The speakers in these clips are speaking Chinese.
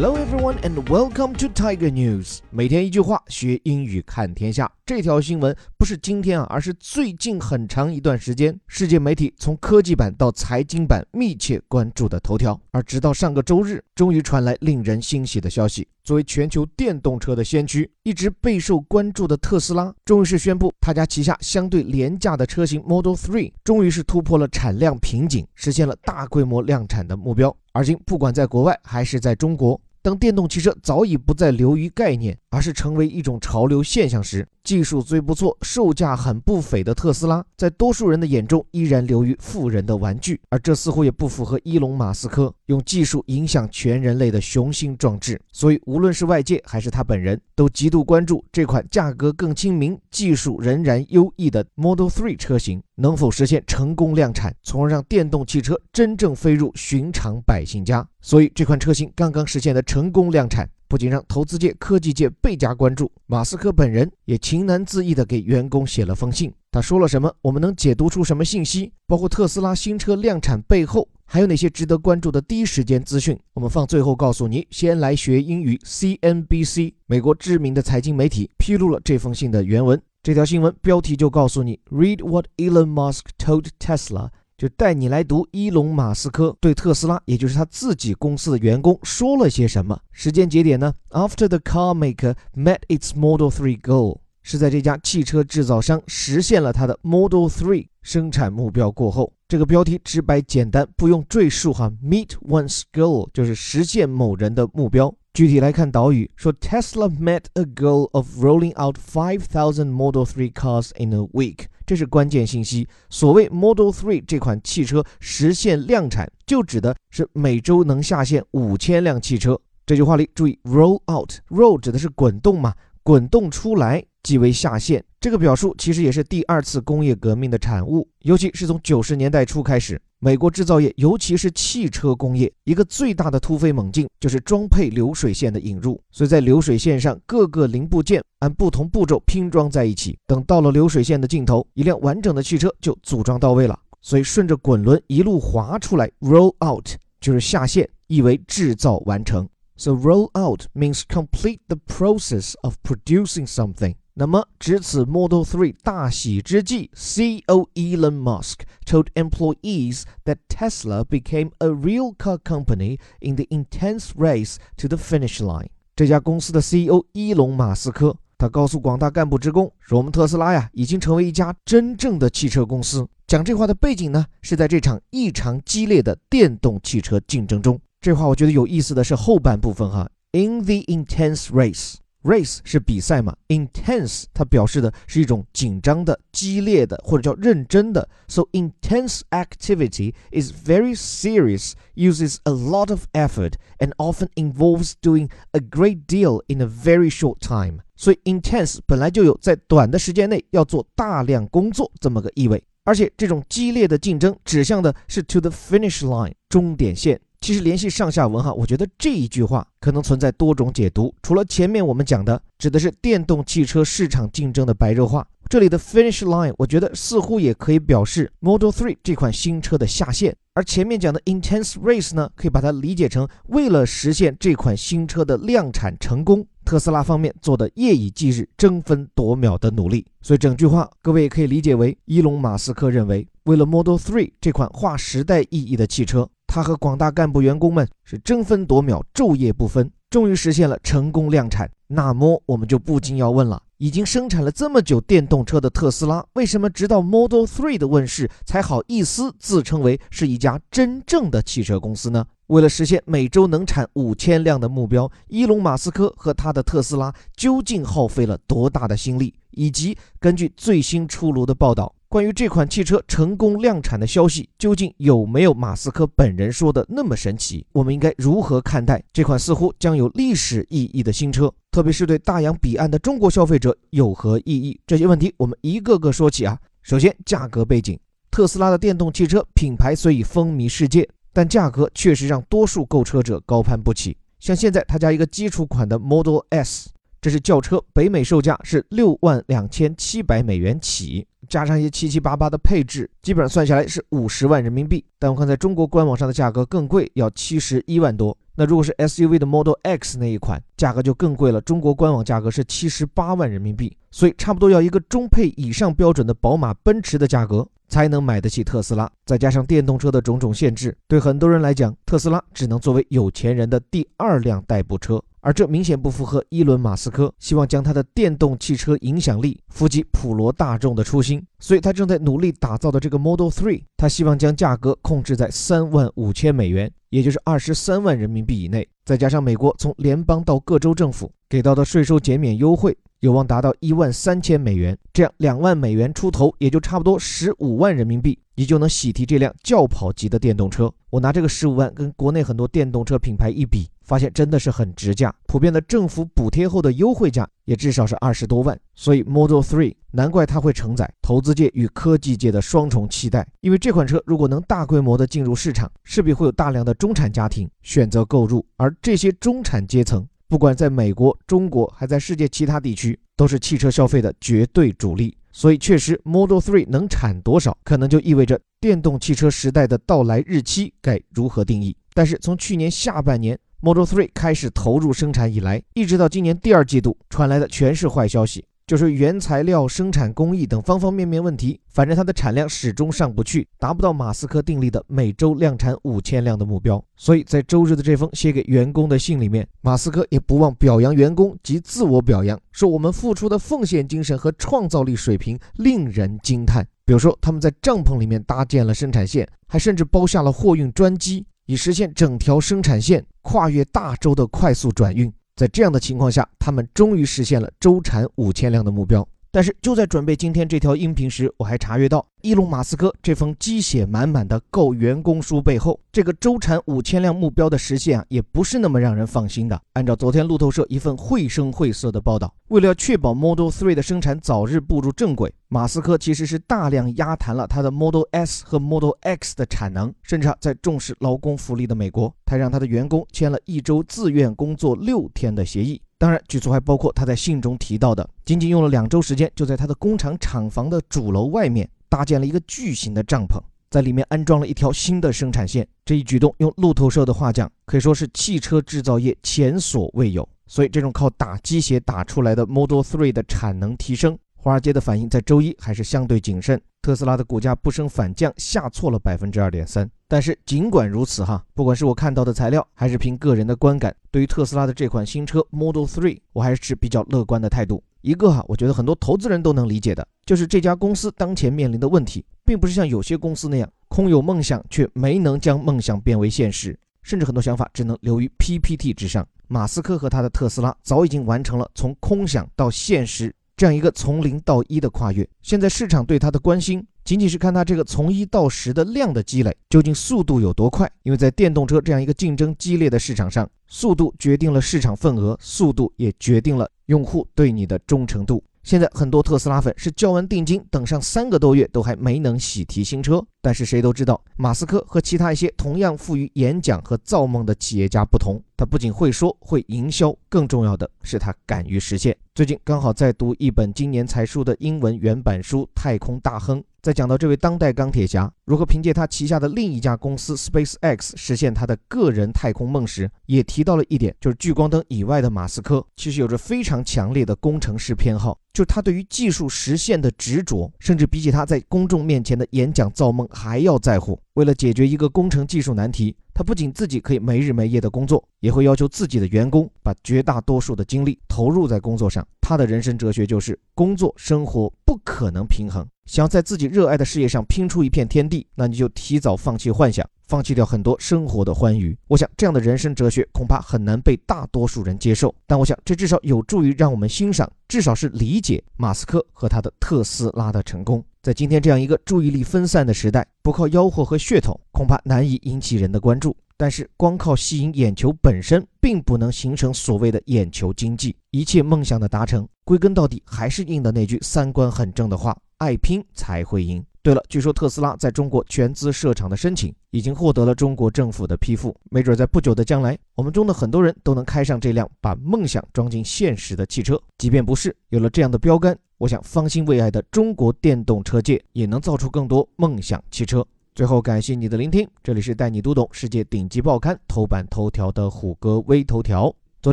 Hello everyone and welcome to Tiger News。每天一句话，学英语看天下。这条新闻不是今天啊，而是最近很长一段时间，世界媒体从科技版到财经版密切关注的头条。而直到上个周日，终于传来令人欣喜的消息：作为全球电动车的先驱，一直备受关注的特斯拉，终于是宣布，他家旗下相对廉价的车型 Model 3，终于是突破了产量瓶颈，实现了大规模量产的目标。而今，不管在国外还是在中国。当电动汽车早已不再流于概念，而是成为一种潮流现象时，技术虽不错、售价很不菲的特斯拉，在多数人的眼中依然流于富人的玩具。而这似乎也不符合伊隆·马斯克用技术影响全人类的雄心壮志。所以，无论是外界还是他本人，都极度关注这款价格更亲民、技术仍然优异的 Model 3车型能否实现成功量产，从而让电动汽车真正飞入寻常百姓家。所以，这款车型刚刚实现的成功量产，不仅让投资界、科技界倍加关注，马斯克本人也情难自抑地给员工写了封信。他说了什么？我们能解读出什么信息？包括特斯拉新车量产背后还有哪些值得关注的第一时间资讯？我们放最后告诉你。先来学英语，CNBC 美国知名的财经媒体披露了这封信的原文。这条新闻标题就告诉你：Read what Elon Musk told Tesla。就带你来读伊隆·马斯克对特斯拉，也就是他自己公司的员工说了些什么。时间节点呢？After the car maker met its Model 3 goal，是在这家汽车制造商实现了他的 Model 3生产目标过后。这个标题直白简单，不用赘述哈。Meet one's goal 就是实现某人的目标。具体来看导语，说 Tesla met a goal of rolling out five thousand Model 3 cars in a week。这是关键信息。所谓 Model Three 这款汽车实现量产，就指的是每周能下线五千辆汽车。这句话里注意 roll out，roll 指的是滚动嘛，滚动出来即为下线。这个表述其实也是第二次工业革命的产物，尤其是从九十年代初开始。美国制造业，尤其是汽车工业，一个最大的突飞猛进就是装配流水线的引入。所以在流水线上，各个零部件按不同步骤拼装在一起，等到了流水线的尽头，一辆完整的汽车就组装到位了。所以顺着滚轮一路滑出来，roll out 就是下线，意为制造完成。So roll out means complete the process of producing something. 那么，值此 Model 3大喜之际，CEO Elon Musk told employees that Tesla became a real car company in the intense race to the finish line。这家公司的 CEO 伊隆·马斯克，他告诉广大干部职工说：“我们特斯拉呀，已经成为一家真正的汽车公司。”讲这话的背景呢，是在这场异常激烈的电动汽车竞争中。这话我觉得有意思的是后半部分哈，In the intense race。Race 是比赛嘛？Intense 它表示的是一种紧张的、激烈的，或者叫认真的。So intense activity is very serious, uses a lot of effort, and often involves doing a great deal in a very short time. 所以 intense 本来就有在短的时间内要做大量工作这么个意味，而且这种激烈的竞争指向的是 to the finish line 终点线。其实联系上下文哈，我觉得这一句话可能存在多种解读。除了前面我们讲的，指的是电动汽车市场竞争的白热化，这里的 finish line，我觉得似乎也可以表示 Model 3这款新车的下线。而前面讲的 intense race 呢，可以把它理解成为了实现这款新车的量产成功，特斯拉方面做的夜以继日、争分夺秒的努力。所以整句话各位也可以理解为，伊隆·马斯克认为，为了 Model 3这款划时代意义的汽车。他和广大干部员工们是争分夺秒、昼夜不分，终于实现了成功量产。那么我们就不禁要问了：已经生产了这么久电动车的特斯拉，为什么直到 Model 3的问世才好意思自称为是一家真正的汽车公司呢？为了实现每周能产五千辆的目标，伊隆·马斯克和他的特斯拉究竟耗费了多大的心力？以及根据最新出炉的报道。关于这款汽车成功量产的消息，究竟有没有马斯克本人说的那么神奇？我们应该如何看待这款似乎将有历史意义的新车？特别是对大洋彼岸的中国消费者有何意义？这些问题我们一个个说起啊。首先，价格背景：特斯拉的电动汽车品牌虽已风靡世界，但价格确实让多数购车者高攀不起。像现在他家一个基础款的 Model S。这是轿车，北美售价是六万两千七百美元起，加上一些七七八八的配置，基本上算下来是五十万人民币。但我看在中国官网上的价格更贵，要七十一万多。那如果是 SUV 的 Model X 那一款，价格就更贵了，中国官网价格是七十八万人民币，所以差不多要一个中配以上标准的宝马、奔驰的价格才能买得起特斯拉。再加上电动车的种种限制，对很多人来讲，特斯拉只能作为有钱人的第二辆代步车。而这明显不符合伊伦·马斯克希望将他的电动汽车影响力伏及普罗大众的初心，所以他正在努力打造的这个 Model 3，他希望将价格控制在三万五千美元，也就是二十三万人民币以内，再加上美国从联邦到各州政府给到的税收减免优惠，有望达到一万三千美元，这样两万美元出头，也就差不多十五万人民币，你就能喜提这辆轿跑级的电动车。我拿这个十五万跟国内很多电动车品牌一比。发现真的是很值价，普遍的政府补贴后的优惠价也至少是二十多万，所以 Model 3难怪它会承载投资界与科技界的双重期待。因为这款车如果能大规模的进入市场，势必会有大量的中产家庭选择购入，而这些中产阶层，不管在美国、中国还在世界其他地区，都是汽车消费的绝对主力。所以确实，Model 3能产多少，可能就意味着电动汽车时代的到来日期该如何定义。但是从去年下半年，Model 3开始投入生产以来，一直到今年第二季度，传来的全是坏消息，就是原材料、生产工艺等方方面面问题。反正它的产量始终上不去，达不到马斯克订立的每周量产五千辆的目标。所以在周日的这封写给员工的信里面，马斯克也不忘表扬员工及自我表扬，说我们付出的奉献精神和创造力水平令人惊叹。比如说，他们在帐篷里面搭建了生产线，还甚至包下了货运专机。以实现整条生产线跨越大洲的快速转运，在这样的情况下，他们终于实现了周产五千辆的目标。但是就在准备今天这条音频时，我还查阅到。伊隆·马斯克这封鸡血满满的告员工书背后，这个周产五千辆目标的实现啊，也不是那么让人放心的。按照昨天路透社一份绘声绘色的报道，为了要确保 Model 3的生产早日步入正轨，马斯克其实是大量压谈了他的 Model S 和 Model X 的产能，甚至啊在重视劳工福利的美国，他让他的员工签了一周自愿工作六天的协议。当然，举措还包括他在信中提到的，仅仅用了两周时间，就在他的工厂厂房的主楼外面。搭建了一个巨型的帐篷，在里面安装了一条新的生产线。这一举动，用路透社的话讲，可以说是汽车制造业前所未有。所以，这种靠打鸡血打出来的 Model 3的产能提升，华尔街的反应在周一还是相对谨慎。特斯拉的股价不升反降，下挫了百分之二点三。但是尽管如此，哈，不管是我看到的材料，还是凭个人的观感，对于特斯拉的这款新车 Model 3，我还是持比较乐观的态度。一个哈，我觉得很多投资人都能理解的，就是这家公司当前面临的问题，并不是像有些公司那样空有梦想却没能将梦想变为现实，甚至很多想法只能流于 PPT 之上。马斯克和他的特斯拉早已经完成了从空想到现实这样一个从零到一的跨越，现在市场对他的关心仅仅是看他这个从一到十的量的积累究竟速度有多快，因为在电动车这样一个竞争激烈的市场上，速度决定了市场份额，速度也决定了。用户对你的忠诚度。现在很多特斯拉粉是交完定金，等上三个多月都还没能喜提新车。但是谁都知道，马斯克和其他一些同样富于演讲和造梦的企业家不同，他不仅会说会营销，更重要的是他敢于实现。最近刚好在读一本今年才出的英文原版书《太空大亨》。再讲到这位当代钢铁侠如何凭借他旗下的另一家公司 SpaceX 实现他的个人太空梦时，也提到了一点，就是聚光灯以外的马斯克其实有着非常强烈的工程师偏好，就是他对于技术实现的执着，甚至比起他在公众面前的演讲造梦还要在乎。为了解决一个工程技术难题，他不仅自己可以没日没夜的工作，也会要求自己的员工把绝大多数的精力投入在工作上。他的人生哲学就是工作生活不可能平衡。想要在自己热爱的事业上拼出一片天地，那你就提早放弃幻想，放弃掉很多生活的欢愉。我想这样的人生哲学恐怕很难被大多数人接受，但我想这至少有助于让我们欣赏，至少是理解马斯克和他的特斯拉的成功。在今天这样一个注意力分散的时代，不靠吆喝和噱头，恐怕难以引起人的关注。但是，光靠吸引眼球本身，并不能形成所谓的眼球经济。一切梦想的达成，归根到底还是应的那句三观很正的话：爱拼才会赢。对了，据说特斯拉在中国全资设厂的申请，已经获得了中国政府的批复。没准在不久的将来，我们中的很多人都能开上这辆把梦想装进现实的汽车。即便不是有了这样的标杆，我想，方兴未艾的中国电动车界也能造出更多梦想汽车。最后，感谢你的聆听，这里是带你读懂世界顶级报刊头版头条的虎哥微头条。昨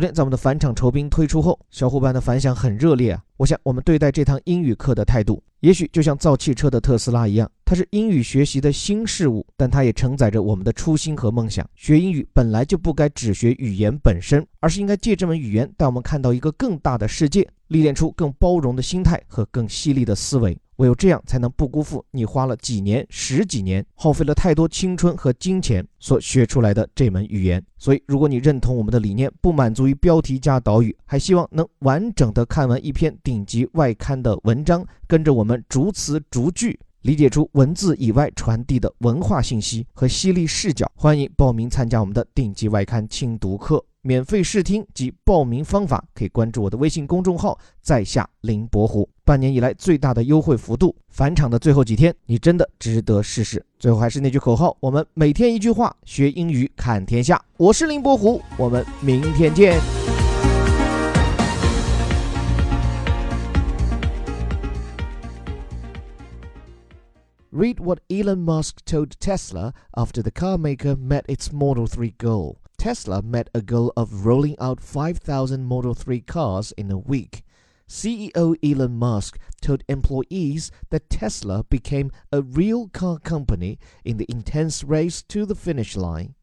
天在我们的返场酬宾推出后，小伙伴的反响很热烈啊！我想，我们对待这堂英语课的态度，也许就像造汽车的特斯拉一样，它是英语学习的新事物，但它也承载着我们的初心和梦想。学英语本来就不该只学语言本身，而是应该借这门语言带我们看到一个更大的世界，历练出更包容的心态和更犀利的思维。唯有这样，才能不辜负你花了几年、十几年，耗费了太多青春和金钱所学出来的这门语言。所以，如果你认同我们的理念，不满足于标题加导语，还希望能完整的看完一篇顶级外刊的文章，跟着我们逐词逐句理解出文字以外传递的文化信息和犀利视角，欢迎报名参加我们的顶级外刊精读课。免费试听及报名方法，可以关注我的微信公众号“在下林伯虎”。半年以来最大的优惠幅度，返场的最后几天，你真的值得试试。最后还是那句口号：我们每天一句话，学英语看天下。我是林伯虎，我们明天见。Read what Elon Musk told Tesla after the car maker met its Model 3 goal. Tesla met a goal of rolling out 5,000 Model 3 cars in a week. CEO Elon Musk told employees that Tesla became a real car company in the intense race to the finish line.